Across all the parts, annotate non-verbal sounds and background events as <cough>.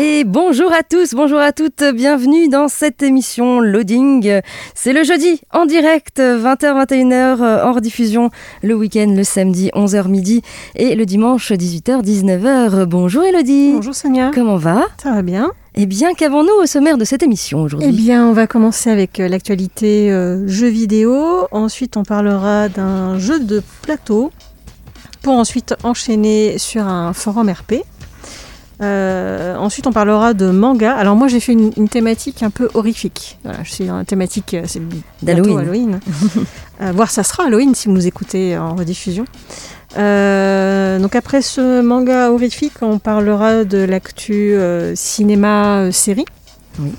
Et bonjour à tous, bonjour à toutes, bienvenue dans cette émission Loading. C'est le jeudi en direct, 20h-21h en rediffusion, le week-end le samedi 11h midi et le dimanche 18h-19h. Bonjour Elodie. Bonjour Sonia. Comment va? Ça va bien Eh bien, qu'avons-nous au sommaire de cette émission aujourd'hui? Eh bien, on va commencer avec euh, l'actualité euh, jeux vidéo. Ensuite, on parlera d'un jeu de plateau. Pour ensuite enchaîner sur un forum RP. Euh, ensuite, on parlera de manga. Alors moi, j'ai fait une, une thématique un peu horrifique. Voilà, je suis dans la thématique, euh, c'est D'Halloween. Halloween. <laughs> Euh, voire ça sera Halloween si vous nous écoutez en rediffusion. Euh, donc après ce manga horrifique, on parlera de l'actu euh, cinéma euh, série. Oui.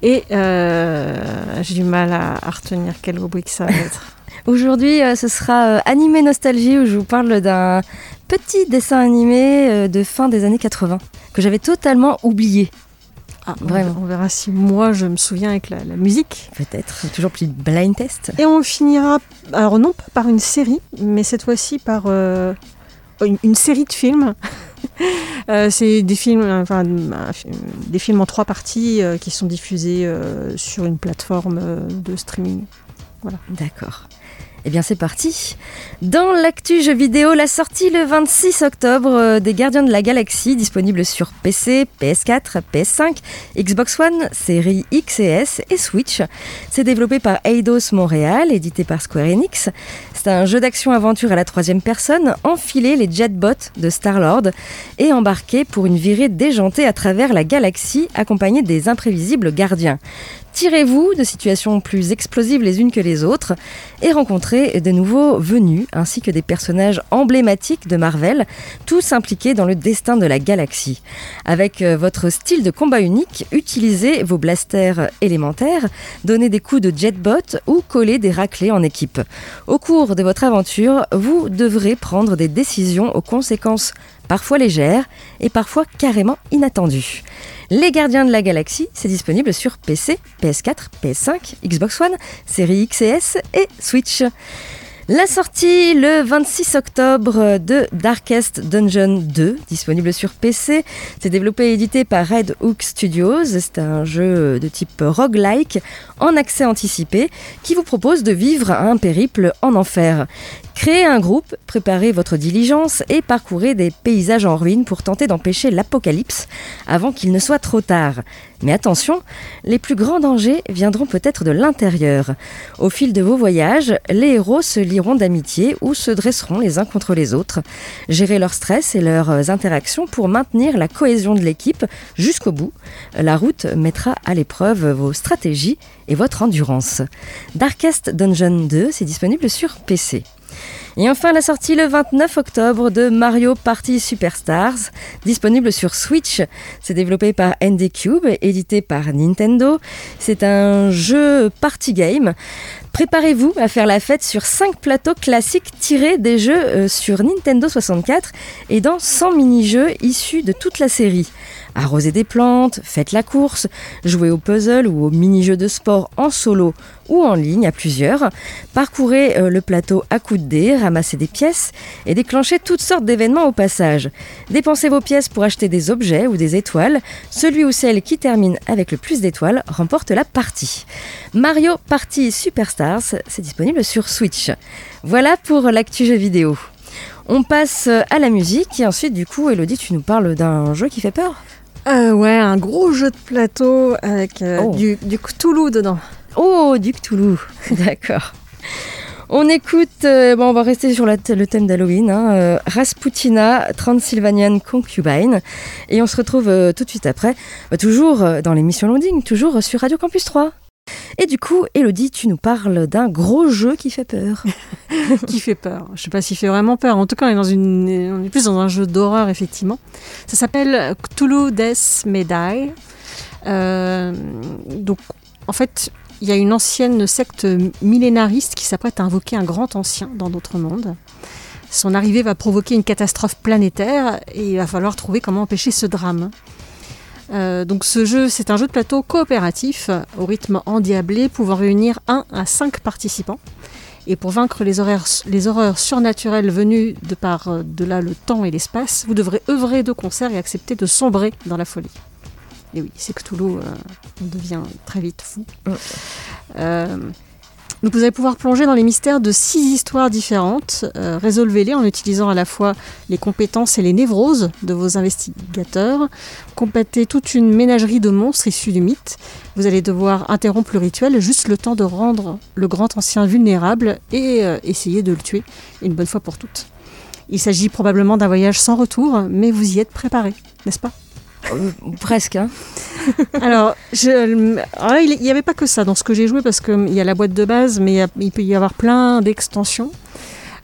Et j'ai du mal à, à retenir quelle rubrique ça va être. <laughs> Aujourd'hui, euh, ce sera euh, Animé Nostalgie où je vous parle d'un petit dessin animé euh, de fin des années 80 que j'avais totalement oublié. Ah, Vraiment. On, verra si moi je me souviens avec la, la musique. Peut-être, toujours plus blind test. Et on finira, alors non pas par une série, mais cette fois-ci par euh, une, une série de films. <laughs> Euh, c'est des films, enfin, des films en trois parties euh, qui sont diffusés sur une plateforme de streaming. D'accord. Eh bien, c'est parti. Dans l'actu jeu vidéo, la sortie le 26 octobre euh, des Gardiens de la Galaxie, disponible sur PC, PS4, PS5, Xbox One, série X et S et Switch. C'est développé par Eidos Montréal, édité par Square Enix. C'est un jeu d'action-aventure à la troisième personne, enfiler les jetbots de Star-Lord et embarqué pour une virée déjantée à travers la galaxie, accompagné des imprévisibles gardiens. Tirez-vous de situations plus explosives les unes que les autres et rencontrez de nouveaux venus ainsi que des personnages emblématiques de Marvel, tous impliqués dans le destin de la galaxie. Avec euh, votre style de combat unique, utilisez vos blasters élémentaires, donnez des coups de jetbot ou collez des raclés en équipe. Au cours de votre aventure, vous devrez prendre des décisions aux conséquences parfois légères et parfois carrément inattendues. Les Gardiens de la Galaxie, c'est disponible sur PC, PS4, PS5, Xbox One, série X et et Switch. La sortie le 26 octobre de Darkest Dungeon 2, disponible sur PC. C'est développé et édité par Red Hook Studios. C'est un jeu de type roguelike en accès anticipé qui vous propose de vivre un périple en enfer. Créez un groupe, préparez votre diligence et parcourez des paysages en ruine pour tenter d'empêcher l'apocalypse avant qu'il ne soit trop tard. Mais attention, les plus grands dangers viendront peut-être de l'intérieur. Au fil de vos voyages, les héros se lieront d'amitié ou se dresseront les uns contre les autres. Gérez leur stress et leurs interactions pour maintenir la cohésion de l'équipe jusqu'au bout. La route mettra à l'épreuve vos stratégies et votre endurance. Darkest Dungeon 2, c'est disponible sur PC. Et enfin la sortie le 29 octobre de Mario Party Superstars, disponible sur Switch. C'est développé par ND Cube, édité par Nintendo. C'est un jeu party game. Préparez-vous à faire la fête sur 5 plateaux classiques tirés des jeux euh, sur Nintendo 64 et dans 100 mini-jeux issus de toute la série. Arrosez des plantes, faites la course, jouez au puzzle ou au mini-jeu de sport en solo ou en ligne à plusieurs. Parcourez euh, le plateau à coups de dés, ramassez des pièces et déclenchez toutes sortes d'événements au passage. Dépensez vos pièces pour acheter des objets ou des étoiles. Celui ou celle qui termine avec le plus d'étoiles remporte la partie. Mario Party Superstars, c'est disponible sur Switch. Voilà pour l'actu jeu vidéo. On passe à la musique et ensuite du coup Elodie tu nous parles d'un jeu qui fait peur? Euh, ouais, un gros jeu de plateau avec euh, Oh. du, du Cthulhu dedans. Oh, du Cthulhu. <laughs> D'accord. On écoute, euh, bon, on va rester sur la- le thème d'Halloween, hein, euh, Rasputina, Transylvanian Concubine. Et on se retrouve euh, tout de suite après, bah, toujours dans l'émission Loading, toujours sur Radio Campus 3. Et du coup, Elodie, tu nous parles d'un gros jeu qui fait peur. <laughs> qui fait peur. Je sais pas s'il fait vraiment peur. En tout cas, on est, dans plus dans un jeu d'horreur, effectivement. Ça s'appelle Cthulhu Death Die. Euh, donc, en fait, il y a une ancienne secte millénariste qui s'apprête à invoquer un grand ancien dans d'autres mondes. Son arrivée va provoquer une catastrophe planétaire et il va falloir trouver comment empêcher ce drame. Euh, donc ce jeu, c'est un jeu de plateau coopératif au rythme endiablé, pouvant réunir 1 à 5 participants. Et pour vaincre les, les horreurs surnaturelles venues de par euh, de là le temps et l'espace, vous devrez œuvrer de concert et accepter de sombrer dans la folie. Et oui, c'est Cthulhu, euh, on devient très vite fou. Euh, vous allez pouvoir plonger dans les mystères de six histoires différentes. Euh, résolvez-les en utilisant à la fois les compétences et les névroses de vos investigateurs. Complétez toute une ménagerie de monstres issus du mythe. Vous allez devoir interrompre le rituel juste le temps de rendre le grand ancien vulnérable et euh, essayer de le tuer une bonne fois pour toutes. Il s'agit probablement d'un voyage sans retour, mais vous y êtes préparé, n'est-ce pas? Euh, presque. Hein. <laughs> alors, ah, il n'y avait pas que ça dans ce que j'ai joué parce qu'il y a la boîte de base, mais il, peut y avoir plein d'extensions.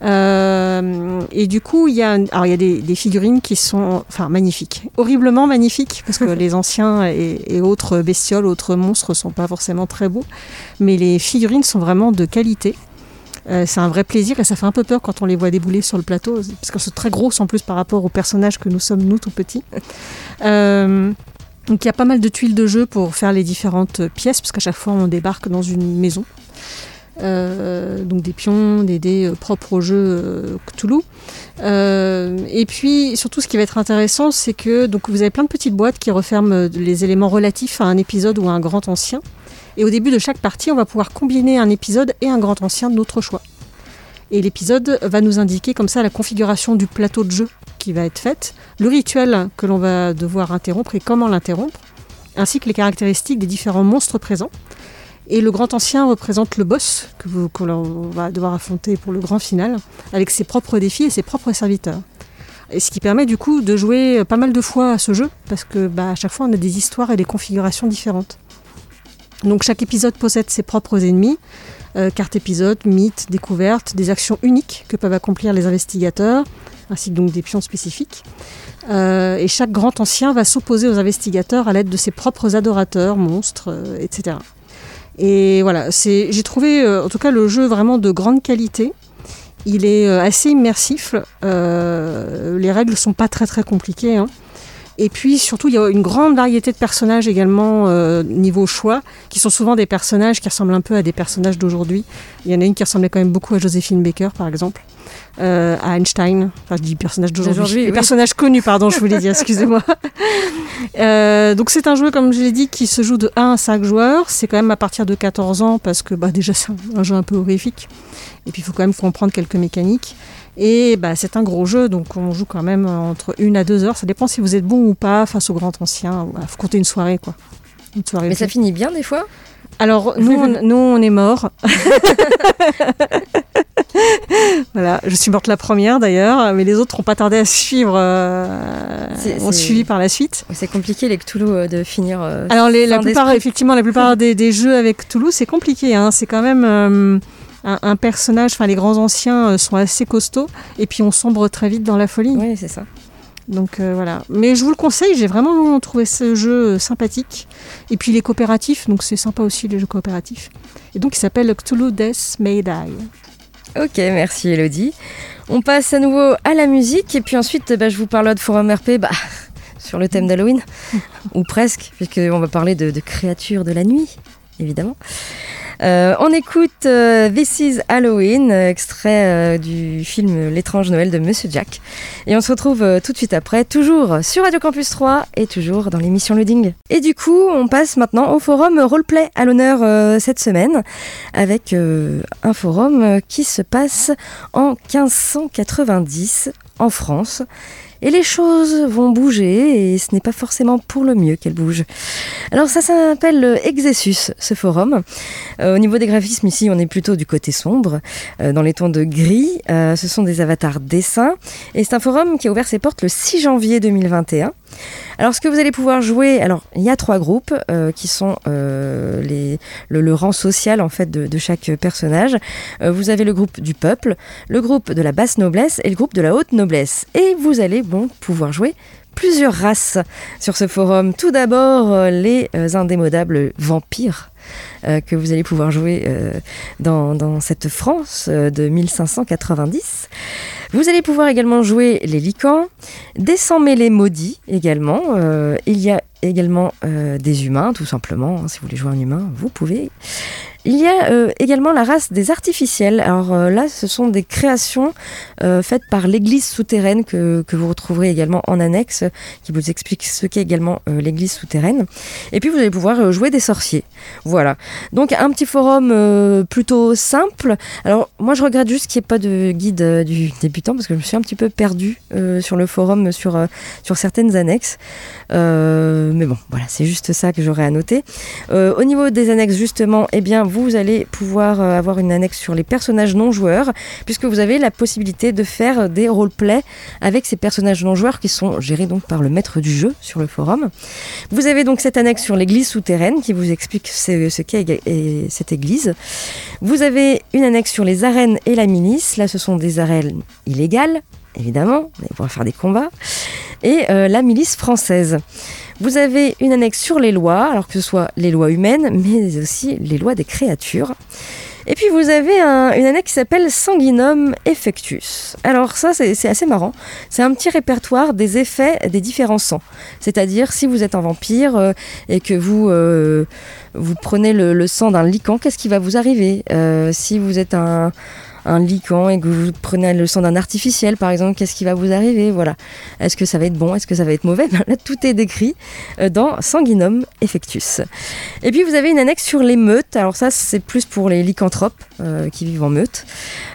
Euh, et du coup, il y a, alors il y a des, figurines qui sont enfin, magnifiques, horriblement magnifiques, parce que les anciens et, autres bestioles, autres monstres sont pas forcément très beaux, mais les figurines sont vraiment de qualité. Euh, c'est un vrai plaisir et ça fait un peu peur quand on les voit débouler sur le plateau, parce qu'elles sont très grosses en plus par rapport aux personnages que nous sommes, nous, tout petits. <laughs> Euh, donc il y a pas mal de tuiles de jeu pour faire les différentes pièces, parce qu'à chaque fois on débarque dans une maison. Euh, donc des pions, des dés propres au jeu Cthulhu. et puis surtout ce qui va être intéressant, c'est que donc vous avez plein de petites boîtes qui referment les éléments relatifs à un épisode ou à un grand ancien. Et au début de chaque partie, on va pouvoir combiner un épisode et un grand ancien de notre choix. Et l'épisode va nous indiquer comme ça la configuration du plateau de jeu qui va être faite, le rituel que l'on va devoir interrompre et comment l'interrompre, ainsi que les caractéristiques des différents monstres présents. Et le grand ancien représente le boss que, l'on va devoir affronter pour le grand final, avec ses propres défis et ses propres serviteurs. Et ce qui permet du coup de jouer pas mal de fois à ce jeu, parce que bah, à chaque fois on a des histoires et des configurations différentes. Donc chaque épisode possède ses propres ennemis, euh, cartes épisodes, mythes, découvertes, des actions uniques que peuvent accomplir les investigateurs, ainsi que donc des pions spécifiques. Euh, et chaque grand ancien va s'opposer aux investigateurs à l'aide de ses propres adorateurs, monstres, euh, etc. Et voilà, j'ai trouvé en tout cas le jeu vraiment de grande qualité. Il est assez immersif. les règles sont pas très très compliquées. Hein. Et puis surtout, il y a une grande variété de personnages également euh, niveau choix, qui sont souvent des personnages qui ressemblent un peu à des personnages d'aujourd'hui. Il y en a une qui ressemblait quand même beaucoup à Joséphine Baker, par exemple, euh, à Einstein. Enfin, je dis personnage d'aujourd'hui. Oui. Personnage connu, pardon, je voulais dire, <laughs> excusez-moi. Euh, donc c'est un jeu, comme je l'ai dit, qui se joue de 1 à 5 joueurs. C'est quand même à partir de 14 ans, parce que bah, déjà c'est un jeu un peu horrifique. Et puis il faut quand même comprendre quelques mécaniques. Et bah, c'est un gros jeu, donc on joue quand même entre une à deux heures. Ça dépend si vous êtes bon ou pas face au grand ancien. Il faut compter une soirée, quoi. Une soirée Mais ça finit bien des fois? Alors, nous, on, <laughs> nous, on est morts. <laughs> <laughs> voilà, je suis morte la première d'ailleurs, mais les autres n'ont pas tardé à suivre, euh, ont suivi par la suite. C'est compliqué les Cthulhu euh, de finir. Euh, Alors les, la plupart, effectivement, la plupart des, des, jeux avec Cthulhu, c'est compliqué. Hein. C'est quand même euh, un, personnage, enfin les grands anciens sont assez costauds et puis on sombre très vite dans la folie. Oui, c'est ça. Donc euh, voilà. Mais je vous le conseille, j'ai vraiment trouvé ce jeu sympathique. Et puis il est coopératif, donc c'est sympa aussi les jeux coopératifs. Et donc il s'appelle Cthulhu Death May Die. Ok, merci Elodie. On passe à nouveau à la musique et puis ensuite bah, je vous parle de Forum RP bah, <laughs> sur le thème d'Halloween, ou presque, puisqu'on va parler de créatures de la nuit, évidemment. Euh, on écoute euh, This is Halloween, extrait euh, du film L'étrange Noël de Monsieur Jack. Et on se retrouve tout de suite après, toujours sur Radio Campus 3 et toujours dans l'émission Loading. Et du coup, on passe maintenant au forum Roleplay à l'honneur cette semaine avec un forum qui se passe en 1590 en France et les choses vont bouger et ce n'est pas forcément pour le mieux qu'elles bougent. Alors ça s'appelle Exessus, ce forum. Euh, au niveau des graphismes ici, on est plutôt du côté sombre, euh, dans les tons de gris. Euh, ce sont des avatars dessins et c'est un forum qui a ouvert ses portes le 6 janvier 2021. Alors, ce que vous allez pouvoir jouer, alors il y a trois groupes euh, qui sont euh, le, rang social en fait de, chaque personnage. Euh, vous avez le groupe du peuple, le groupe de la basse noblesse et le groupe de la haute noblesse. Et vous allez bon pouvoir jouer plusieurs races sur ce forum. Tout d'abord, les indémodables vampires que vous allez pouvoir jouer dans, cette France de 1590. Vous allez pouvoir également jouer les licans, des sans-mêlés maudits également. Euh, il y a également euh, des humains, tout simplement. Si vous voulez jouer un humain, vous pouvez. Il y a euh, également la race des artificiels. Alors euh, là, ce sont des créations euh, faites par l'église souterraine que, que vous retrouverez également en annexe, qui vous explique ce qu'est également l'église souterraine. Et puis vous allez pouvoir jouer des sorciers. Voilà. Donc un petit forum plutôt simple. Alors moi, je regrette juste qu'il n'y ait pas de guide du débutant parce que je me suis un petit peu perdue sur le forum sur, sur certaines annexes. Mais bon, voilà, c'est juste ça que j'aurais à noter. Au niveau des annexes, justement, eh bien, vous allez pouvoir euh, avoir une annexe sur les personnages non joueurs, puisque vous avez la possibilité de faire des roleplays avec ces personnages non joueurs qui sont gérés donc par le maître du jeu sur le forum. Vous avez donc cette annexe sur l'église souterraine qui vous explique ce, qu'est cette église. Vous avez une annexe sur les arènes et la milice. Là, ce sont des arènes illégales, évidemment, mais pour faire des combats. Et euh, la milice française. Vous avez une annexe sur les lois, alors que ce soit les lois humaines, mais aussi les lois des créatures. Et puis vous avez un- une annexe qui s'appelle Sanguinum Effectus. Alors ça c'est assez marrant. C'est un petit répertoire des effets des différents sangs. C'est-à-dire si vous êtes un vampire euh, et que vous euh, vous prenez le, sang d'un lican, qu'est-ce qui va vous arriver? Si vous êtes un un lican et que vous prenez le sang d'un artificiel, par exemple, qu'est-ce qui va vous arriver Voilà. Est-ce que ça va être bon Est-ce que ça va être mauvais? <laughs> Ben Là, tout est décrit euh, dans Sanguinum Effectus. Et puis, vous avez une annexe sur les meutes. Alors ça, c'est plus pour les lycanthropes euh, qui vivent en meute.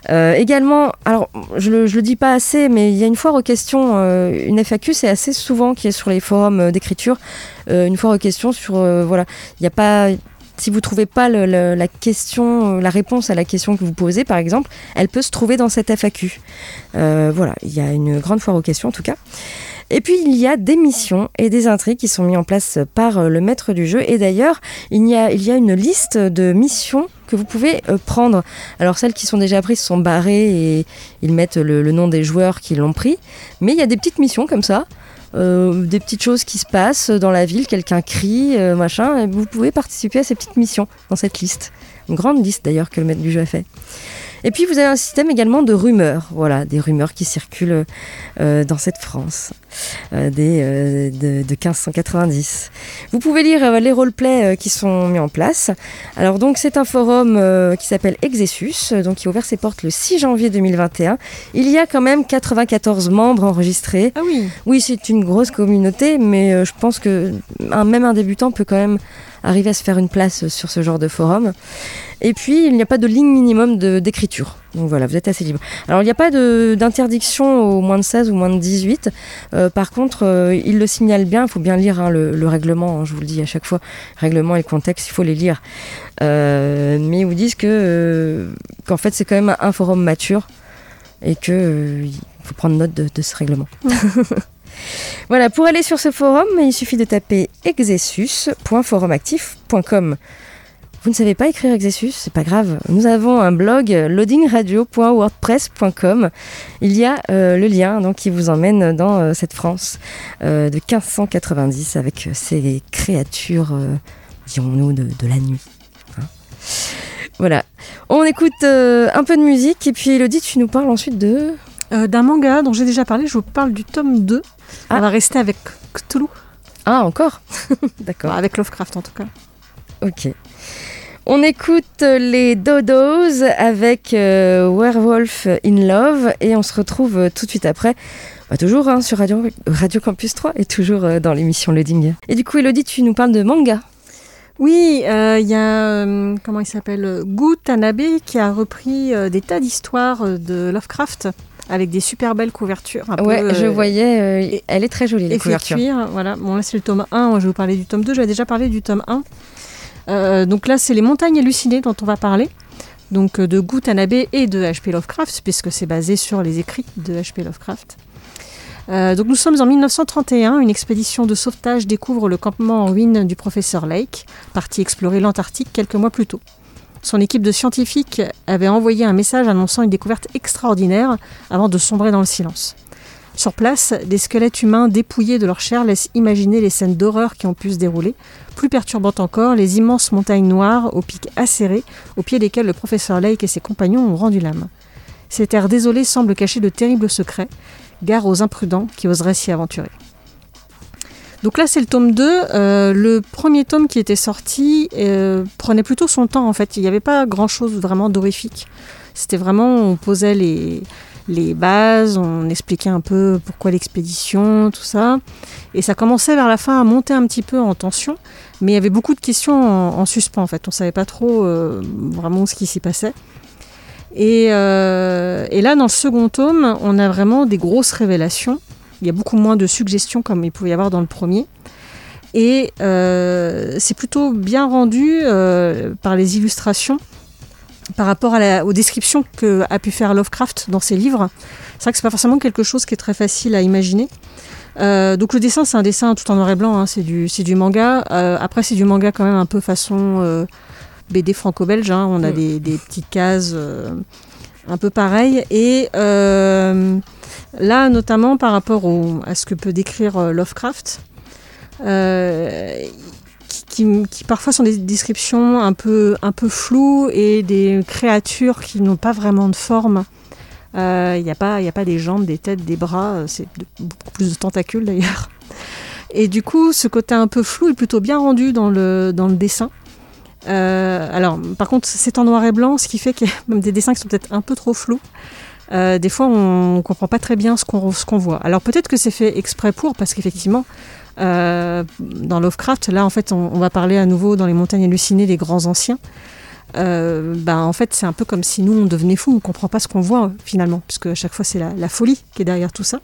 Euh, également, alors, je le, le dis pas assez, mais il y a une foire aux questions, une FAQ, c'est assez souvent qui est sur les forums d'écriture, une foire aux questions sur, voilà, il n'y a pas si vous trouvez pas la question, euh, la réponse à la question que vous posez, par exemple, elle peut se trouver dans cette FAQ. Euh, voilà, il y a une grande foire aux questions en tout cas. Et puis il y a des missions et des intrigues qui sont mis en place par euh, le maître du jeu. Et d'ailleurs, il y a, une liste de missions que vous pouvez prendre. Alors celles qui sont déjà prises sont barrées et ils mettent le nom des joueurs qui l'ont pris. Mais il y a des petites missions comme ça. Euh, des petites choses qui se passent dans la ville, quelqu'un crie, euh, machin, et vous pouvez participer à ces petites missions dans cette liste. Une grande liste d'ailleurs que le maître du jeu a fait. Et puis vous avez un système également de rumeurs, voilà, des rumeurs qui circulent euh, dans cette France euh, des, euh, de, de 1590. Vous pouvez lire les roleplays qui sont mis en place. Alors donc c'est un forum qui s'appelle Exessus, donc qui a ouvert ses portes le 6 janvier 2021. Il y a quand même 94 membres enregistrés. Ah oui, Oui, c'est une grosse communauté, mais je pense que un- même un débutant peut quand même arriver à se faire une place sur ce genre de forum. Et puis, il n'y a pas de ligne minimum d'écriture. Donc voilà, vous êtes assez libre. Alors, il n'y a pas d'interdiction au moins de 16 ou moins de 18. Euh, par contre, euh, il le signale bien, il faut bien lire hein, le, le règlement, hein, je vous le dis à chaque fois. Règlement et contexte, il faut les lire. Euh, mais ils vous disent que euh, qu'en fait, c'est quand même un forum mature et que euh, il faut prendre note de, de ce règlement. <laughs> Voilà, pour aller sur ce forum, il suffit de taper exessus.forumactif.com. Vous ne savez pas écrire Exessus, c'est pas grave. Nous avons un blog loadingradio.wordpress.com. Il y a euh, le lien qui vous emmène dans euh, cette France euh, de 1590 avec ces créatures, dirons-nous, de, la nuit. Hein. voilà. On écoute un peu de musique et puis Elodie, tu nous parles ensuite de... D'un manga dont j'ai déjà parlé, je vous parle du tome 2. Ah. On va rester avec Cthulhu, Ah, encore <laughs> D'accord. Enfin, avec Lovecraft en tout cas. Ok. On écoute les Dodos avec euh, Werewolf in Love et on se retrouve euh, tout de suite après. Bah, toujours hein, sur Radio, Radio Campus 3 et toujours euh, dans l'émission Loading. Et du coup, Elodie, tu nous parles de manga. Oui, euh, il y a, euh, comment il s'appelle, euh, Gu Tanabe qui a repris euh, des tas d'histoires euh, de Lovecraft avec des super belles couvertures. un peu, Ouais, je euh, voyais, euh, elle est très jolie, la effet couverture. cuir, voilà. Bon, là, c'est le tome 1. Je vais vous parler du tome 2. J'avais déjà parlé du tome 1. Euh, donc là, c'est les montagnes hallucinées dont on va parler. Donc de Gu Tanabe et de H.P. Lovecraft, puisque c'est basé sur les écrits de H.P. Lovecraft. Euh, donc nous sommes en 1931, une expédition de sauvetage découvre le campement en ruine du professeur Lake, parti explorer l'Antarctique quelques mois plus tôt. Son équipe de scientifiques avait envoyé un message annonçant une découverte extraordinaire avant de sombrer dans le silence. Sur place, des squelettes humains dépouillés de leur chair laissent imaginer les scènes d'horreur qui ont pu se dérouler. Plus perturbante encore, les immenses montagnes noires aux pics acérés, au pied desquelles le professeur Lake et ses compagnons ont rendu l'âme. Ces terres désolées semblent cacher de terribles secrets, gare aux imprudents qui oseraient s'y aventurer. Donc là, c'est le tome 2. Euh, le premier tome qui était sorti euh, prenait plutôt son temps, en fait. Il n'y avait pas grand-chose vraiment d'horrifique. C'était vraiment, on posait les, les bases, on expliquait un peu pourquoi l'expédition, tout ça. Et ça commençait vers la fin à monter un petit peu en tension, mais il y avait beaucoup de questions en, en suspens, en fait. On ne savait pas trop euh, vraiment ce qui s'y passait. Et, et là, dans le second tome, on a vraiment des grosses révélations. Il y a beaucoup moins de suggestions comme il pouvait y avoir dans le premier. Et euh, c'est plutôt bien rendu euh, par les illustrations par rapport à la- aux descriptions que a pu faire Lovecraft dans ses livres. C'est vrai que c'est pas forcément quelque chose qui est très facile à imaginer. Euh, donc le dessin, c'est un dessin tout en noir et blanc, hein, c'est du, manga. Après, c'est du manga quand même un peu façon BD franco-belge. hein. On a Mm. des, des petites cases un peu pareilles. Et euh, là, notamment par rapport à ce que peut décrire euh, Lovecraft, euh, qui, parfois sont des descriptions un peu, un floues et des créatures qui n'ont pas vraiment de forme. Il n'y a, pas- a pas des jambes, des têtes, des bras, c'est beaucoup plus de tentacules d'ailleurs. Et du coup, ce côté un peu flou est plutôt bien rendu dans le dessin. Euh, alors, par contre, c'est en noir et blanc, ce qui fait qu'il y a même des dessins qui sont peut-être un peu trop flous. Euh, des fois, on ne comprend pas très bien ce qu'on voit. Alors, peut-être que c'est fait exprès pour, parce qu'effectivement, euh, dans Lovecraft, là, en fait, on, va parler à nouveau dans les montagnes hallucinées des grands anciens. Euh, ben, en fait, c'est un peu comme si nous, on devenait fous, on ne comprend pas ce qu'on voit finalement, puisque à chaque fois, c'est la, folie qui est derrière tout ça.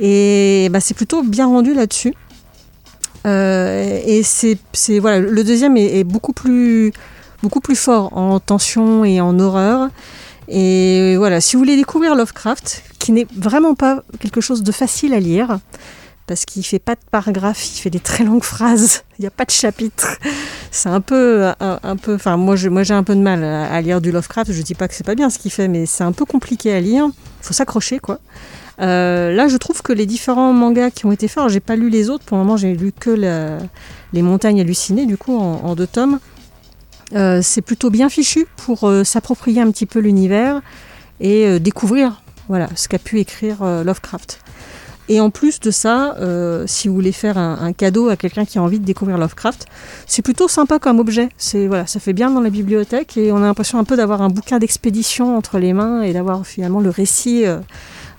Et ben, c'est plutôt bien rendu là-dessus. Euh, et c'est, voilà, le deuxième est, beaucoup plus, beaucoup plus fort en tension et en horreur. Et voilà, si vous voulez découvrir Lovecraft, qui n'est vraiment pas quelque chose de facile à lire, parce qu'il fait pas de paragraphes, il fait des très longues phrases, <laughs> il n'y a pas de chapitres. C'est un peu, un, peu, enfin moi, je- moi j'ai un peu de mal à, lire du Lovecraft. Je dis pas que c'est pas bien ce qu'il fait, mais c'est un peu compliqué à lire. Faut s'accrocher quoi. Euh, là, je trouve que les différents mangas qui ont été faits, alors j'ai pas lu les autres. Pour le moment, j'ai lu que les Montagnes hallucinées, du coup, en, deux tomes. Euh, c'est plutôt bien fichu pour euh, s'approprier un petit peu l'univers et découvrir voilà, ce qu'a pu écrire Lovecraft. Et en plus de ça, si vous voulez faire un, cadeau à quelqu'un qui a envie de découvrir Lovecraft, c'est plutôt sympa comme objet. Voilà, ça fait bien dans la bibliothèque et on a l'impression un peu d'avoir un bouquin d'expédition entre les mains et d'avoir finalement le récit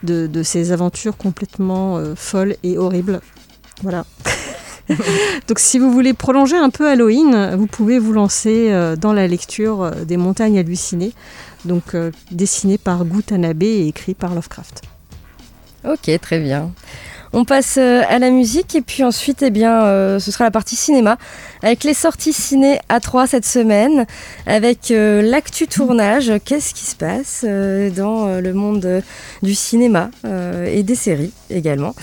de, ces aventures complètement euh, folles et horribles. Voilà. <laughs> Donc si vous voulez prolonger un peu Halloween, vous pouvez vous lancer euh, dans la lecture euh, des montagnes hallucinées, donc euh, par Gutanabe et écrit par Lovecraft. Ok, très bien. On passe euh, à la musique et puis ensuite, eh bien, euh, ce sera la partie cinéma avec les sorties ciné à 3 cette semaine, avec euh, l'actu tournage. Qu'est-ce qui se passe euh, dans le monde du cinéma et des séries également.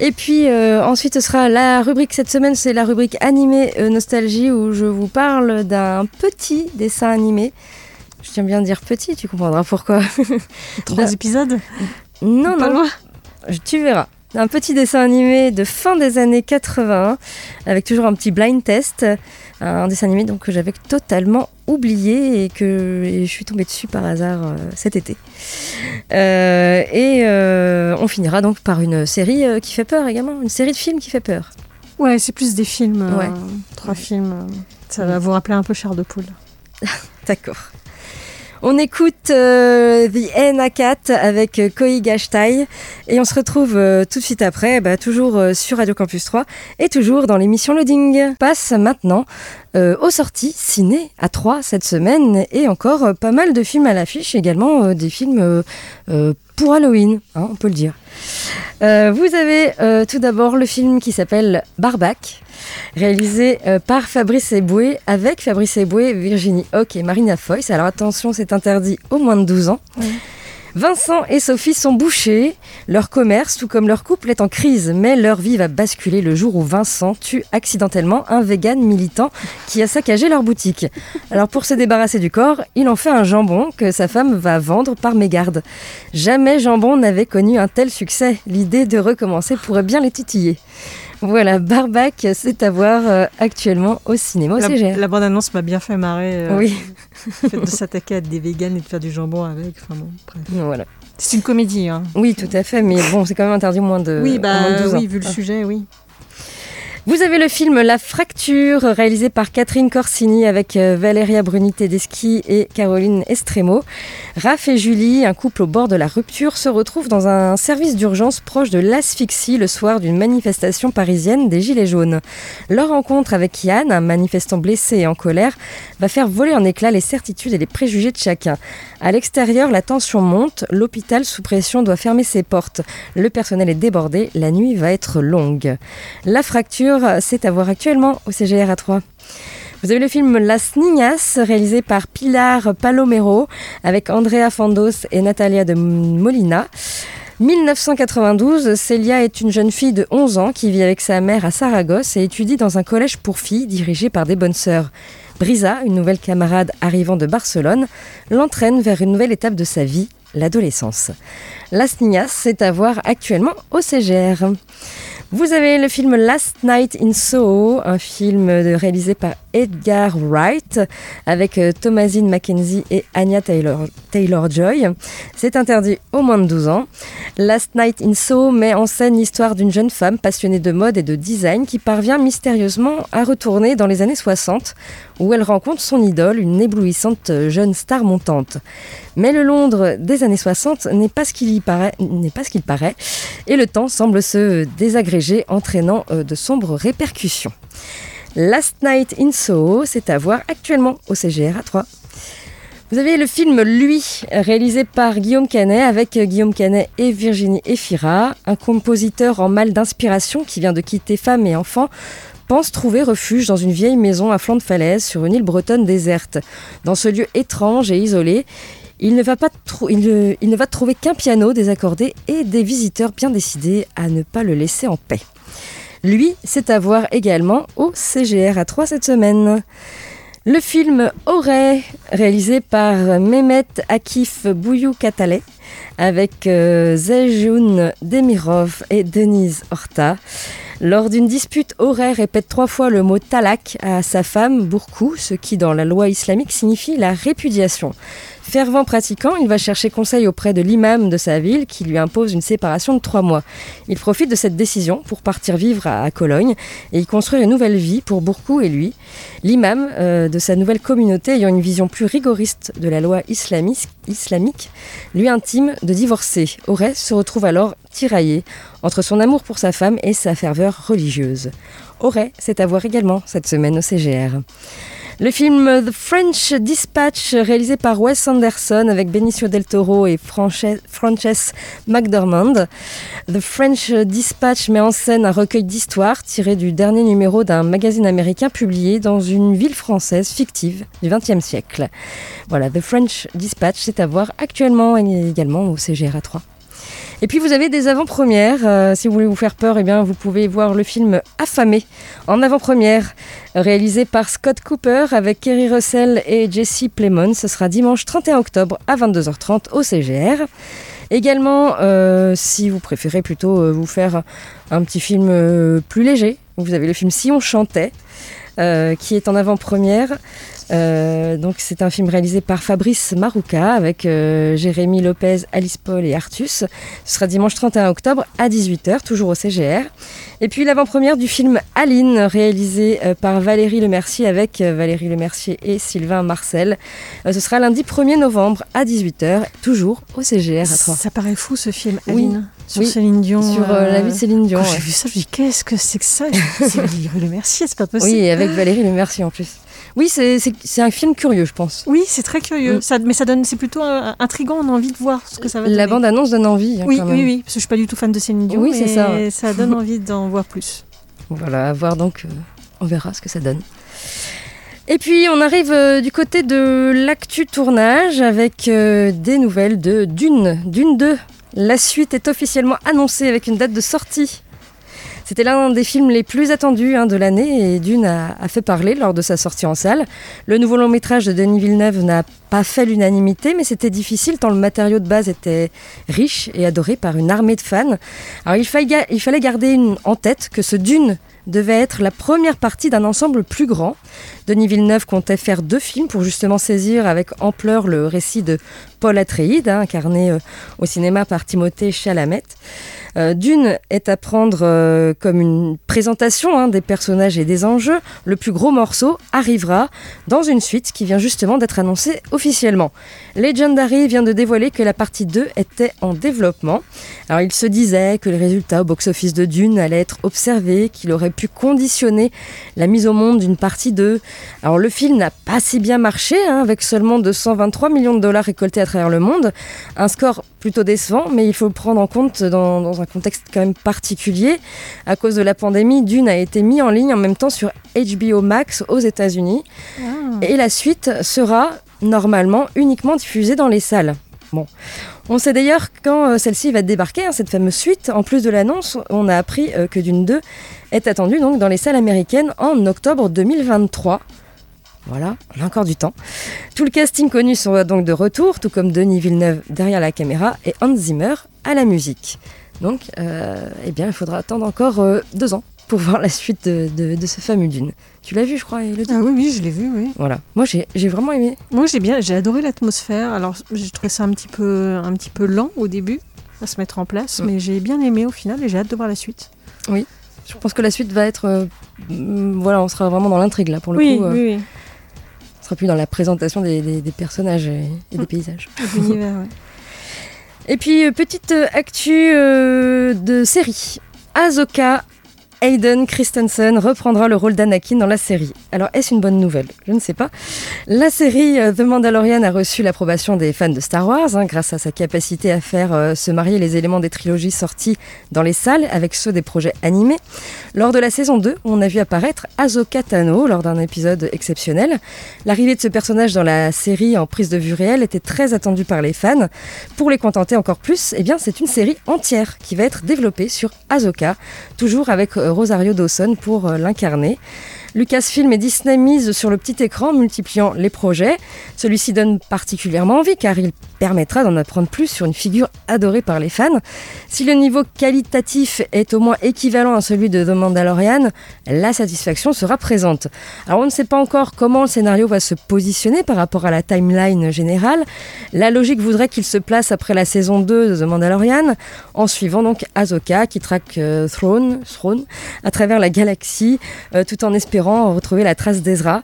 Et puis euh, ensuite, ce sera la rubrique cette semaine, c'est la rubrique animé euh, nostalgie où je vous parle d'un petit dessin animé. Je tiens bien à dire petit, tu comprendras pourquoi. Trois <laughs> épisodes? Non, Pas non, loin tu verras. Un petit dessin animé de fin des années 80, avec toujours un petit blind test. Un dessin animé donc, que j'avais totalement oublié et que et je suis tombée dessus par hasard euh, cet été. Euh, et euh, on finira donc par une série qui fait peur également, une série de films qui fait peur. Ouais, c'est plus des films. Ouais. Trois films. Ça va vous rappeler un peu Chair de poule. <laughs> D'accord. On écoute euh, The N à 4 avec euh, Koi Gashtai et on se retrouve euh, tout de suite après, bah, toujours sur Radio Campus 3 et toujours dans l'émission Loading. Passe maintenant aux sorties ciné à 3 cette semaine et encore pas mal de films à l'affiche, également des films pour Halloween, hein, on peut le dire. Vous avez tout d'abord le film qui s'appelle Barbac, réalisé euh, par Fabrice Eboué, avec Fabrice Eboué, Virginie Hoc et Marina Foïs. Alors attention, c'est interdit au moins de 12 ans. Oui. Vincent et Sophie sont bouchés. Leur commerce, tout comme leur couple, est en crise, mais leur vie va basculer le jour où Vincent tue accidentellement un vegan militant qui a saccagé leur boutique. Alors pour se débarrasser du corps, il en fait un jambon que sa femme va vendre par mégarde. Jamais jambon n'avait connu un tel succès. L'idée de recommencer pourrait bien les titiller. Voilà, Barbac, c'est à voir euh, actuellement au cinéma au La, CGR. la bande-annonce m'a bien fait marrer. euh, Oui, Le fait de s'attaquer à des véganes et de faire du jambon avec. Enfin bon, bref. voilà. C'est une comédie. Hein. Oui, tout à fait, mais bon, c'est quand même interdit au moins de, oui, au moins de bah 12 ans. oui, vu le Ah. sujet, oui. Vous avez le film La Fracture, réalisé par Catherine Corsini avec euh, Valeria Bruni Tedeschi et Caroline Estremo. Raph et Julie, un couple au bord de la rupture, se retrouvent dans un service d'urgence proche de l'asphyxie le soir d'une manifestation parisienne des Gilets jaunes. Leur rencontre avec Yann, un manifestant blessé et en colère, va faire voler en éclats les certitudes et les préjugés de chacun. À l'extérieur, la tension monte, l'hôpital sous pression doit fermer ses portes. Le personnel est débordé, la nuit va être longue. La fracture, c'est à voir actuellement au CGR à 3. Vous avez le film Las Niñas, réalisé par Pilar Palomero, avec Andrea Fandos et Natalia de Molina. 1992, Celia est une jeune fille de 11 ans qui vit avec sa mère à Saragosse et étudie dans un collège pour filles dirigé par des bonnes sœurs. Brisa, une nouvelle camarade arrivant de Barcelone, l'entraîne vers une nouvelle étape de sa vie, l'adolescence. Las Niñas, c'est à voir actuellement au CGR. Vous avez le film Last Night in Soho, un film réalisé par Edgar Wright avec euh, Thomasine Mackenzie et Anya Taylor, Taylor-Joy. C'est interdit au moins de 12 ans. Last Night in Soho met en scène l'histoire d'une jeune femme passionnée de mode et de design qui parvient mystérieusement à retourner dans les années 60 où elle rencontre son idole, une éblouissante euh, jeune star montante. Mais le Londres des années 60 n'est pas ce qu'il y paraît, n'est pas ce qu'il paraît, et le temps semble se désagréger, entraînant euh, de sombres répercussions. Last Night in Soho, c'est à voir actuellement au CGR à 3. Vous avez le film Lui, réalisé par Guillaume Canet, avec euh, Guillaume Canet et Virginie Efira, un compositeur en mal d'inspiration qui vient de quitter femme et enfant pense trouver refuge dans une vieille maison à flanc de falaise sur une île bretonne déserte. Dans ce lieu étrange et isolé, il ne va, trouver qu'un piano désaccordé et des visiteurs bien décidés à ne pas le laisser en paix. Lui, c'est à voir également au CGR à 3 cette semaine. Le film Auray, réalisé par Mehmet Akif Bouyou Katale, avec euh, Zejoun Demirov et Denise Horta. Lors d'une dispute, Auray répète trois fois le mot talak à sa femme, Bourkou, ce qui dans la loi islamique signifie la répudiation. Fervent pratiquant, il va chercher conseil auprès de l'imam de sa ville qui lui impose une séparation de trois mois. Il profite de cette décision pour partir vivre à, Cologne et y construire une nouvelle vie pour Bourkou et lui. L'imam euh, de sa nouvelle communauté ayant une vision plus rigoriste de la loi islamique, lui intime de divorcer. Auray se retrouve alors tiraillé entre son amour pour sa femme et sa ferveur religieuse. Auray, c'est à voir également cette semaine au CGR. Le film The French Dispatch, réalisé par Wes Anderson avec Benicio del Toro et Frances McDormand. The French Dispatch met en scène un recueil d'histoires tiré du dernier numéro d'un magazine américain publié dans une ville française fictive du XXe siècle. Voilà, The French Dispatch, c'est à voir actuellement également au CGR 3. Et puis vous avez des avant-premières. Euh, si vous voulez vous faire peur, eh bien, vous pouvez voir le film Affamé en avant-première, réalisé par Scott Cooper avec Kerry Russell et Jesse Plemons. Ce sera dimanche 31 octobre à 22h30 au CGR. Également, euh, si vous préférez plutôt euh, vous faire un petit film plus léger, vous avez le film Si on chantait, qui est en avant-première. Euh, donc c'est un film réalisé par Fabrice Marouka avec euh, Jérémy Lopez, Alice Paul et Artus. Ce sera dimanche 31 octobre à 18h, toujours au CGR. Et puis l'avant-première du film Aline, réalisé euh, par Valérie Lemercier avec Valérie Lemercier et Sylvain Marcel. Ce sera lundi 1er novembre à 18h, toujours au CGR à 3. Ça paraît fou ce film, Oui. Aline. Sur Oui. Céline Dion. Sur euh, la vie de Céline Dion. Quand j'ai vu ça, je me dis qu'est-ce que c'est que ça? <laughs> C'est Valérie Le Mercier, c'est pas possible. Oui, avec Valérie Lemercier en plus. Oui, c'est- un film curieux, je pense. Oui, c'est très curieux. Mm. Ça, mais ça donne, c'est plutôt euh, intrigant. On a envie de voir ce que ça va donner. La bande-annonce donne envie. hein, Oui, quand oui, même. oui, parce que je suis pas du tout fan de Céline Dion. Oui, c'est mais ça, ouais. Ça donne envie d'en voir plus. <laughs> Voilà, à voir donc, euh, on verra ce que ça donne. Et puis on arrive euh, du côté de l'actu tournage avec euh, des nouvelles de Dune, Dune 2. La suite est officiellement annoncée avec une date de sortie. C'était l'un des films les plus attendus hein, de l'année et Dune a, fait parler lors de sa sortie en salle. Le nouveau long métrage de Denis Villeneuve n'a pas fait l'unanimité, mais c'était difficile tant le matériau de base était riche et adoré par une armée de fans. Alors il fallait, garder en tête que ce Dune devait être la première partie d'un ensemble plus grand. Denis Villeneuve comptait faire deux films pour justement saisir avec ampleur le récit de Paul Atreides, hein, incarné euh, au cinéma par Timothée Chalamet. Euh, Dune est à prendre euh, comme une présentation hein, des personnages et des enjeux. Le plus gros morceau arrivera dans une suite qui vient justement d'être annoncée officiellement. Legendary vient de dévoiler que la partie 2 était en développement. Alors il se disait que les résultats au box-office de Dune allaient être observés, qu'il aurait pu conditionner la mise au monde d'une partie 2. Alors le film n'a pas si bien marché, hein, avec seulement 223 millions de dollars récoltés à travers le monde. Un score plutôt décevant, mais il faut le prendre en compte dans, dans un contexte quand même particulier. À cause de la pandémie, Dune a été mis en ligne en même temps sur HBO Max aux États-Unis. Et la suite sera normalement uniquement diffusée dans les salles. Bon. On sait d'ailleurs quand euh, celle-ci va débarquer, hein, cette fameuse suite. En plus de l'annonce, on a appris euh, que Dune 2 est attendue donc dans les salles américaines en octobre 2023. Voilà, on a encore du temps. Tout le casting connu sera donc de retour, tout comme Denis Villeneuve derrière la caméra et Hans Zimmer à la musique. Donc, euh, eh bien, il faudra attendre encore euh, deux ans pour <laughs> voir la suite de, de- de ce fameux Dune. Tu l'as vu, je crois, Elodie? Ah oui, oui, je l'ai vu, oui. Voilà. Moi, j'ai j'ai vraiment aimé. Moi, j'ai bien, j'ai adoré l'atmosphère. Alors, j'ai trouvé ça un petit peu, un petit peu lent au début à se mettre en place, Mm. mais j'ai bien aimé au final et j'ai hâte de voir la suite. Je pense que la suite va être. euh, mm, voilà, on sera vraiment dans l'intrigue là pour le oui, coup. euh, oui, oui. Sera plus dans la présentation des, des- des personnages et, et des <laughs> paysages. L'univers, ouais. Et puis, euh, petite euh, actu euh, de série. Ahsoka Hayden Christensen reprendra le rôle d'Anakin dans la série. Alors, est-ce une bonne nouvelle? Je ne sais pas. La série euh, The Mandalorian a reçu l'approbation des fans de Star Wars hein, grâce à sa capacité à faire euh, se marier les éléments des trilogies sorties dans les salles avec ceux des projets animés. Lors de la saison 2, on a vu apparaître Ahsoka Tano lors d'un épisode exceptionnel. L'arrivée de ce personnage dans la série en prise de vue réelle était très attendue par les fans. Pour les contenter encore plus, eh bien, c'est une série entière qui va être développée sur Ahsoka, toujours avec euh, Rosario Dawson pour euh, l'incarner. Lucasfilm et Disney misent sur le petit écran, multipliant les projets. Celui-ci donne particulièrement envie car il permettra d'en apprendre plus sur une figure adorée par les fans. Si le niveau qualitatif est au moins équivalent à celui de The Mandalorian, la satisfaction sera présente. Alors on ne sait pas encore comment le scénario va se positionner par rapport à la timeline générale. La logique voudrait qu'il se place après la saison 2 de The Mandalorian, en suivant donc Ahsoka qui traque euh, Throne, Throne à travers la galaxie, euh, tout en espérant retrouver la trace d'Ezra.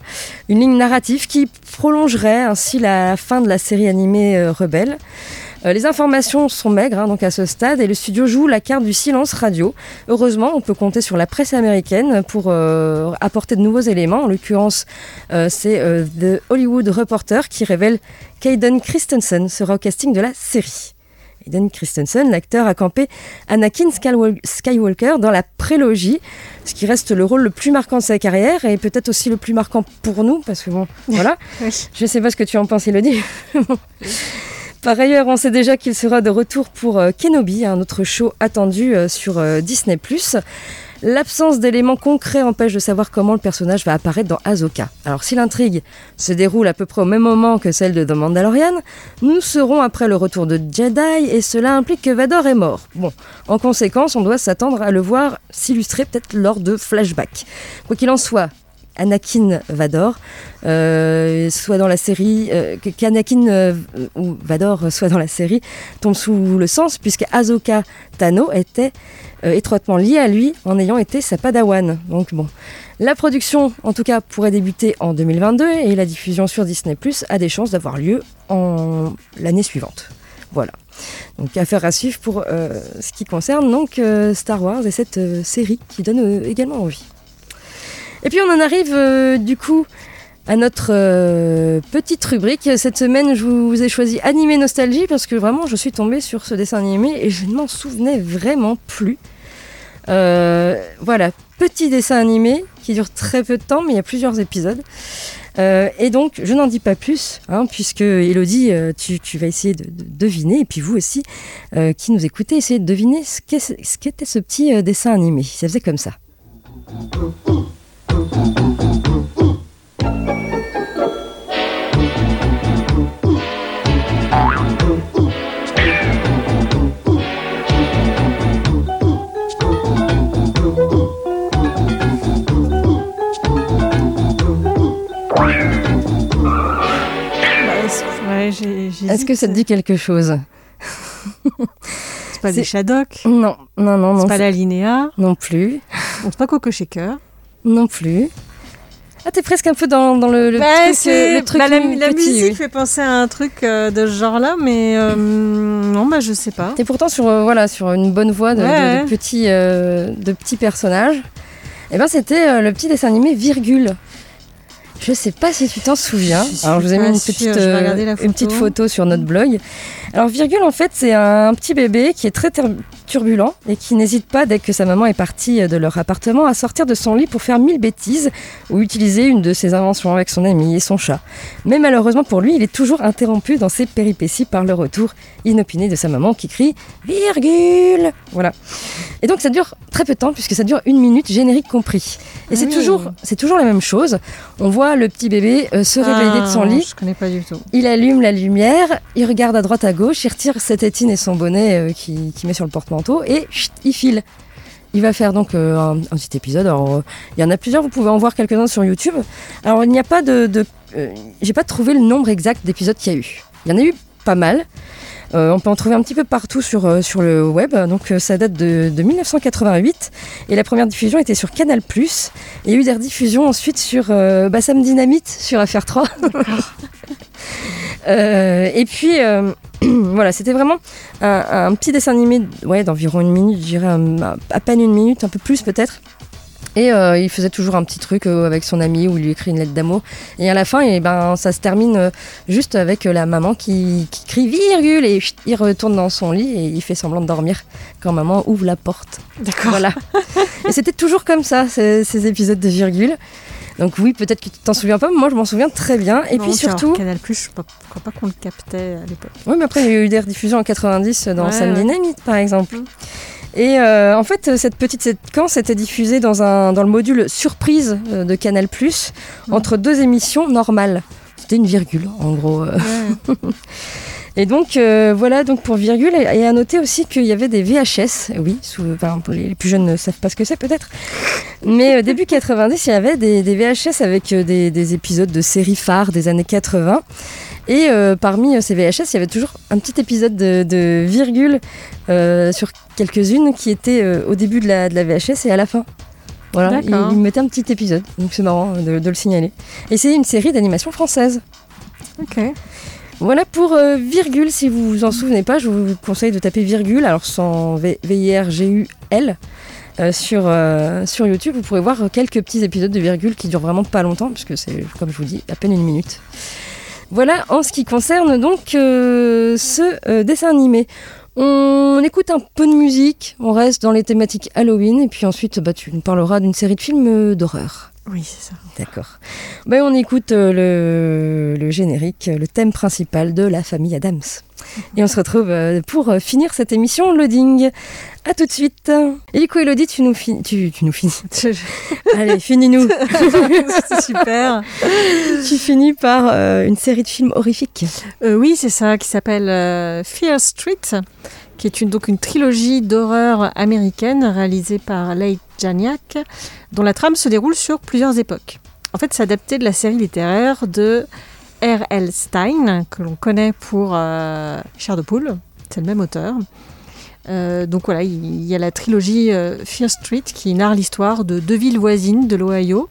Une ligne narrative qui prolongerait ainsi la fin de la série animée euh, Rebelle. Euh, les informations sont maigres hein, donc à ce stade et le studio joue la carte du silence radio. Heureusement, on peut compter sur la presse américaine pour euh, apporter de nouveaux éléments. En l'occurrence, c'est The Hollywood Reporter qui révèle qu'Aiden Christensen sera au casting de la série. Aiden Christensen, l'acteur, a campé Anakin Skywal- Skywalker dans la prélogie, ce qui reste le rôle le plus marquant de sa carrière et peut-être aussi le plus marquant pour nous, parce que bon, <laughs> voilà. Je sais pas ce que tu en penses, Elodie. <laughs> Par ailleurs, on sait déjà qu'il sera de retour pour euh, Kenobi, un autre show attendu euh, sur euh, Disney+. L'absence d'éléments concrets empêche de savoir comment le personnage va apparaître dans Ahsoka. Alors si l'intrigue se déroule à peu près au même moment que celle de The Mandalorian, nous serons après le retour de Jedi et cela implique que Vador est mort. Bon, en conséquence, on doit s'attendre à le voir s'illustrer peut-être lors de flashbacks. Quoi qu'il en soit, Anakin Vador euh, soit dans la série, euh, qu'Anakin euh, ou Vador soit dans la série tombe sous le sens puisque Ahsoka Tano était étroitement liée à lui en ayant été sa padawan. Donc bon, la production en tout cas pourrait débuter en 2022 et la diffusion sur Disney Plus a des chances d'avoir lieu en l'année suivante. Voilà. Donc affaire à suivre pour ce qui concerne donc Star Wars et cette série qui donne également envie. Et puis on en arrive euh, du coup à notre euh, petite rubrique. Cette semaine, je vous ai choisi Animé Nostalgie parce que vraiment, je suis tombée sur ce dessin animé et je ne m'en souvenais vraiment plus. Euh, voilà, petit dessin animé qui dure très peu de temps, mais il y a plusieurs épisodes. Et donc, je n'en dis pas plus, hein, puisque Elodie, tu, tu vas essayer de, de deviner, et puis vous aussi, qui nous écoutez, essayez de deviner ce qu'est- ce qu'était ce petit dessin animé. Ça faisait comme ça. Est-ce- que ça te dit quelque chose? C'est pas des Shadok Non, non, non, non. C'est pas la Linéa Non plus, Donc, c'est pas Coco Shaker non plus. Ah, t'es presque un peu dans, dans le, le Bah, truc, le truc bah, la, petit, la musique oui. fait penser à un truc euh, de ce genre-là, mais euh, non, bah je sais pas. T'es pourtant sur, euh, voilà, sur une bonne voie de, de- Ouais. de petits, de petits personnages. Et ben c'était le petit dessin animé Virgule. Je sais pas si tu t'en souviens. Je Alors je vous ai mis une petite, une petite photo sur notre blog. Alors Virgule en fait c'est un petit bébé qui est très turbulent et qui n'hésite pas dès que sa maman est partie de leur appartement à sortir de son lit pour faire mille bêtises ou utiliser une de ses inventions avec son ami et son chat. Mais malheureusement pour lui il est toujours interrompu dans ses péripéties par le retour inopiné de sa maman qui crie virgule. Voilà. Et donc ça dure très peu de temps puisque ça dure une minute, générique compris. Et Ah c'est oui. toujours, c'est toujours la même chose. On voit le petit bébé euh, se réveiller de son Ah, lit, Je connais pas du tout. il allume la lumière, il regarde à droite à gauche, il retire sa tétine et son bonnet euh, qu'il qui met sur le porte-manteau et il file. Il va faire donc euh, un, petit épisode. Alors, euh, il y en a plusieurs, vous pouvez en voir quelques-uns sur YouTube. Alors, il n'y a pas de. J'ai pas trouvé le nombre exact d'épisodes qu'il y a eu. Il y en a eu pas mal. Euh, on peut en trouver un petit peu partout sur, euh, sur le web. Donc, euh, ça date de, de 1988. Et la première diffusion était sur Canal. Il y a eu des rediffusions ensuite sur Bassam Dynamite, sur Affaire 3. <laughs> Euh, et puis, <clears throat> voilà, c'était vraiment un, un petit dessin animé ouais, d'environ une minute, je dirais à peine une minute, un peu plus peut-être. Et euh, il faisait toujours un petit truc euh, avec son ami où il lui écrit une lettre d'amour. Et à la fin, et ben, ça se termine euh, juste avec la maman qui, qui crie virgule et chut, il retourne dans son lit et il fait semblant de dormir quand maman ouvre la porte. D'accord. Voilà. <laughs> et c'était toujours comme ça, ces, ces épisodes de virgule. Donc oui, peut-être que tu t'en souviens pas, mais moi je m'en souviens très bien. Et Non, puis surtout, Canal Plus, je crois je crois pas qu'on le captait à l'époque. oui, mais après, il y a eu des rediffusions en 90 dans Ouais, Sam ouais. Dynamite, par exemple. Mm. Et euh, en fait, cette petite séquence était diffusée dans, un, dans le module surprise euh, de Canal+, entre deux émissions normales. C'était une virgule, en gros. euh. Ouais. <laughs> Et donc, euh, voilà, donc pour virgule. Et, à noter aussi qu'il y avait des VHS. Oui, sous, enfin, les plus jeunes ne savent pas ce que c'est, peut-être. Mais euh, début 90, il y avait des, des VHS avec des, des épisodes de séries phares des années 80. Et euh, parmi euh, ces VHS, il y avait toujours un petit épisode de, de virgule euh, sur quelques-unes qui étaient euh, au début de la, de la VHS et à la fin. Voilà, il, il mettait un petit épisode, donc c'est marrant de, de le signaler. Et c'est une série d'animation française. Ok. Voilà pour virgule, si vous vous en souvenez pas, je vous conseille de taper virgule, alors sans V-I-R-G-U-L. euh, sur, euh, sur YouTube, vous pourrez voir quelques petits épisodes de virgule qui durent vraiment pas longtemps, puisque c'est, comme je vous dis, à peine une minute. Voilà en ce qui concerne donc euh, ce euh, dessin animé. On écoute un peu de musique, on reste dans les thématiques Halloween, et puis ensuite bah, tu nous parleras d'une série de films euh, d'horreur. Oui, c'est ça. D'accord. Ben, on écoute euh, le, le générique, le thème principal de la famille Adams. Et on se retrouve euh, pour euh, finir cette émission Loading. À tout de suite. Et du coup, Elodie, tu nous, finis tu, tu nous finis. <laughs> Allez, finis-nous. <laughs> c'est super. tu finis par euh, une série de films horrifiques. Euh, oui, c'est ça, qui s'appelle euh, Fear Street, qui est une, donc une trilogie d'horreur américaine réalisée par Leigh Janiak, dont la trame se déroule sur plusieurs époques. En fait, c'est adapté de la série littéraire de R.L. Stein, que l'on connaît pour euh, de poule, c'est le même auteur. Euh, donc voilà, il y a la trilogie euh, Fear Street qui narre l'histoire de deux villes voisines de l'Ohio,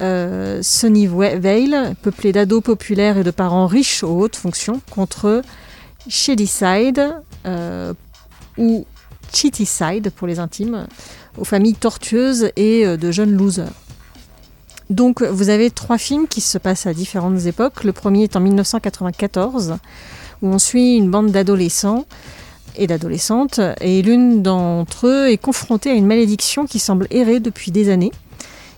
euh, Sunnyvale, peuplée d'ados populaires et de parents riches aux hautes fonctions, contre Shadyside, ou Chittiside pour les intimes, aux familles tortueuses et euh, de jeunes losers. Donc vous avez trois films qui se passent à différentes époques. Le premier est en 1994, où on suit une bande d'adolescents et d'adolescentes, et l'une d'entre eux est confrontée à une malédiction qui semble errer depuis des années.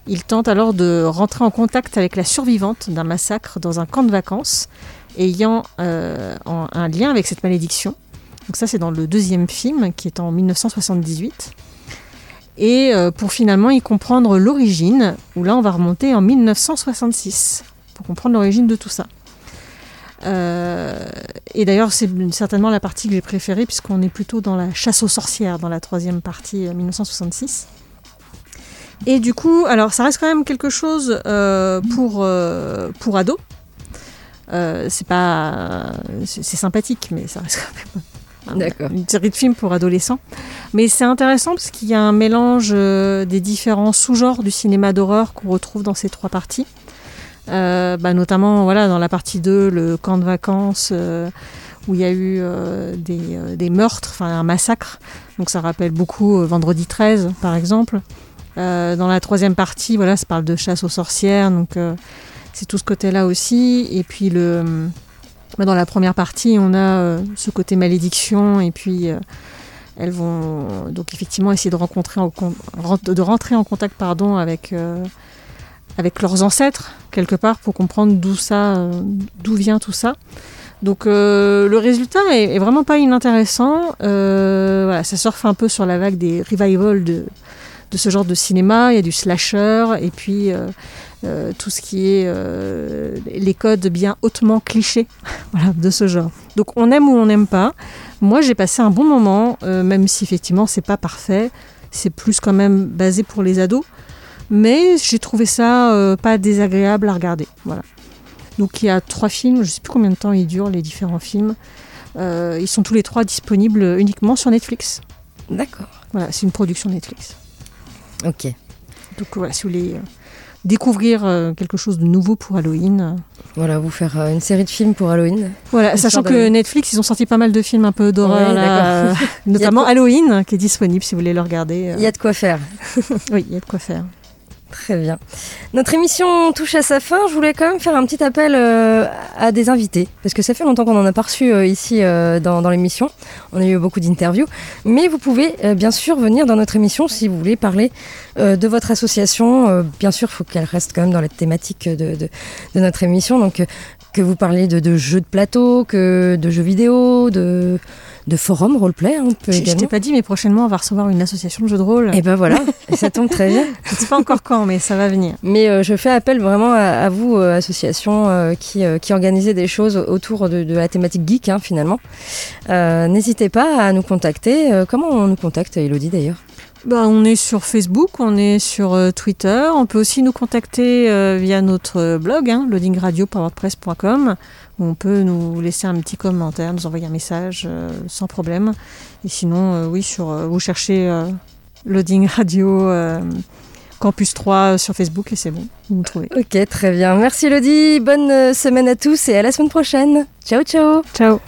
Il tente alors de rentrer en contact avec la survivante d'un massacre dans un camp de vacances ayant euh, un lien avec cette malédiction. Donc ça c'est dans le deuxième film qui est en 1978. Et euh, pour finalement y comprendre l'origine, où là on va remonter en 1966 pour comprendre l'origine de tout ça. Euh, et d'ailleurs, c'est certainement la partie que j'ai préférée, puisqu'on est plutôt dans la chasse aux sorcières, dans la troisième partie, euh, 1966. Et du coup, alors ça reste quand même quelque chose euh, pour, euh, pour ados. Euh, c'est pas. C'est sympathique, mais ça reste quand même. D'accord. Une série de films pour adolescents. Mais c'est intéressant parce qu'il y a un mélange euh, des différents sous-genres du cinéma d'horreur qu'on retrouve dans ces trois parties. Euh, bah, notamment voilà, dans la partie 2, le camp de vacances, euh, où il y a eu euh, des, des meurtres, enfin un massacre. Donc ça rappelle beaucoup Vendredi 13, par exemple. Dans la troisième partie, voilà, ça parle de chasse aux sorcières, donc c'est tout ce côté-là aussi. Et puis le, bah, dans la première partie, on a euh, ce côté malédiction, et puis euh, elles vont donc effectivement essayer de rencontrer de rentrer en contact pardon avec euh, avec leurs ancêtres quelque part pour comprendre d'où ça d'où vient tout ça. Donc le résultat est, vraiment pas inintéressant. Ça surfe un peu sur la vague des revivals de de ce genre de cinéma. Il y a du slasher et puis euh, euh, tout ce qui est euh, les codes bien hautement clichés <laughs> voilà, de ce genre. Donc on aime ou on n'aime pas. Moi j'ai passé un bon moment, euh, même si effectivement c'est pas parfait. C'est plus quand même basé pour les ados. Mais j'ai trouvé ça pas désagréable à regarder. Voilà. Donc il y a trois films, je sais plus combien de temps ils durent les différents films. Ils sont tous les trois disponibles uniquement sur Netflix. D'accord. Voilà, c'est une production Netflix. Ok. Donc voilà, si vous voulez euh, découvrir euh, quelque chose de nouveau pour Halloween. euh, Voilà, vous faire une série de films pour Halloween. Voilà, sachant que. Netflix, ils ont sorti pas mal de films un peu d'horreur, Ouais, <laughs> notamment quoi- Halloween, qui est disponible si vous voulez le regarder. Il y a de quoi faire. <laughs> Oui, il y a de quoi faire. Très bien. Notre émission touche à sa fin. Je voulais quand même faire un petit appel euh, à des invités, parce que ça fait longtemps qu'on en a pas reçu euh, ici euh, dans, l'émission. On a eu beaucoup d'interviews. Mais vous pouvez bien sûr venir dans notre émission si vous voulez parler de votre association. Bien sûr, il faut qu'elle reste quand même dans la thématique de, notre émission. Donc, que vous parlez de, de jeux de plateau, que de jeux vidéo, de, de forums roleplay, hein, on peut Je, je également. t'ai pas dit, mais prochainement, on va recevoir une association de jeux de rôle. Et ben voilà, <laughs> ça tombe très bien. Je sais pas encore quand, mais ça va venir. Mais euh, je fais appel vraiment à, à vous, euh, association euh, qui, euh, qui organisez des choses autour de, de la thématique geek, hein, finalement. N'hésitez pas à nous contacter. Comment on nous contacte, Elodie, d'ailleurs? Bah, on est sur Facebook, on est sur euh, Twitter. On peut aussi nous contacter euh, via notre euh, blog, hein, loadingradio.wordpress.com. où On peut nous laisser un petit commentaire, nous envoyer un message euh, sans problème. Et sinon, euh, oui, sur, vous cherchez Loading Radio Campus 3 sur Facebook et c'est bon, vous nous trouvez. Ok, très bien. Merci, Elodie. Bonne semaine à tous et à la semaine prochaine. Ciao, ciao Ciao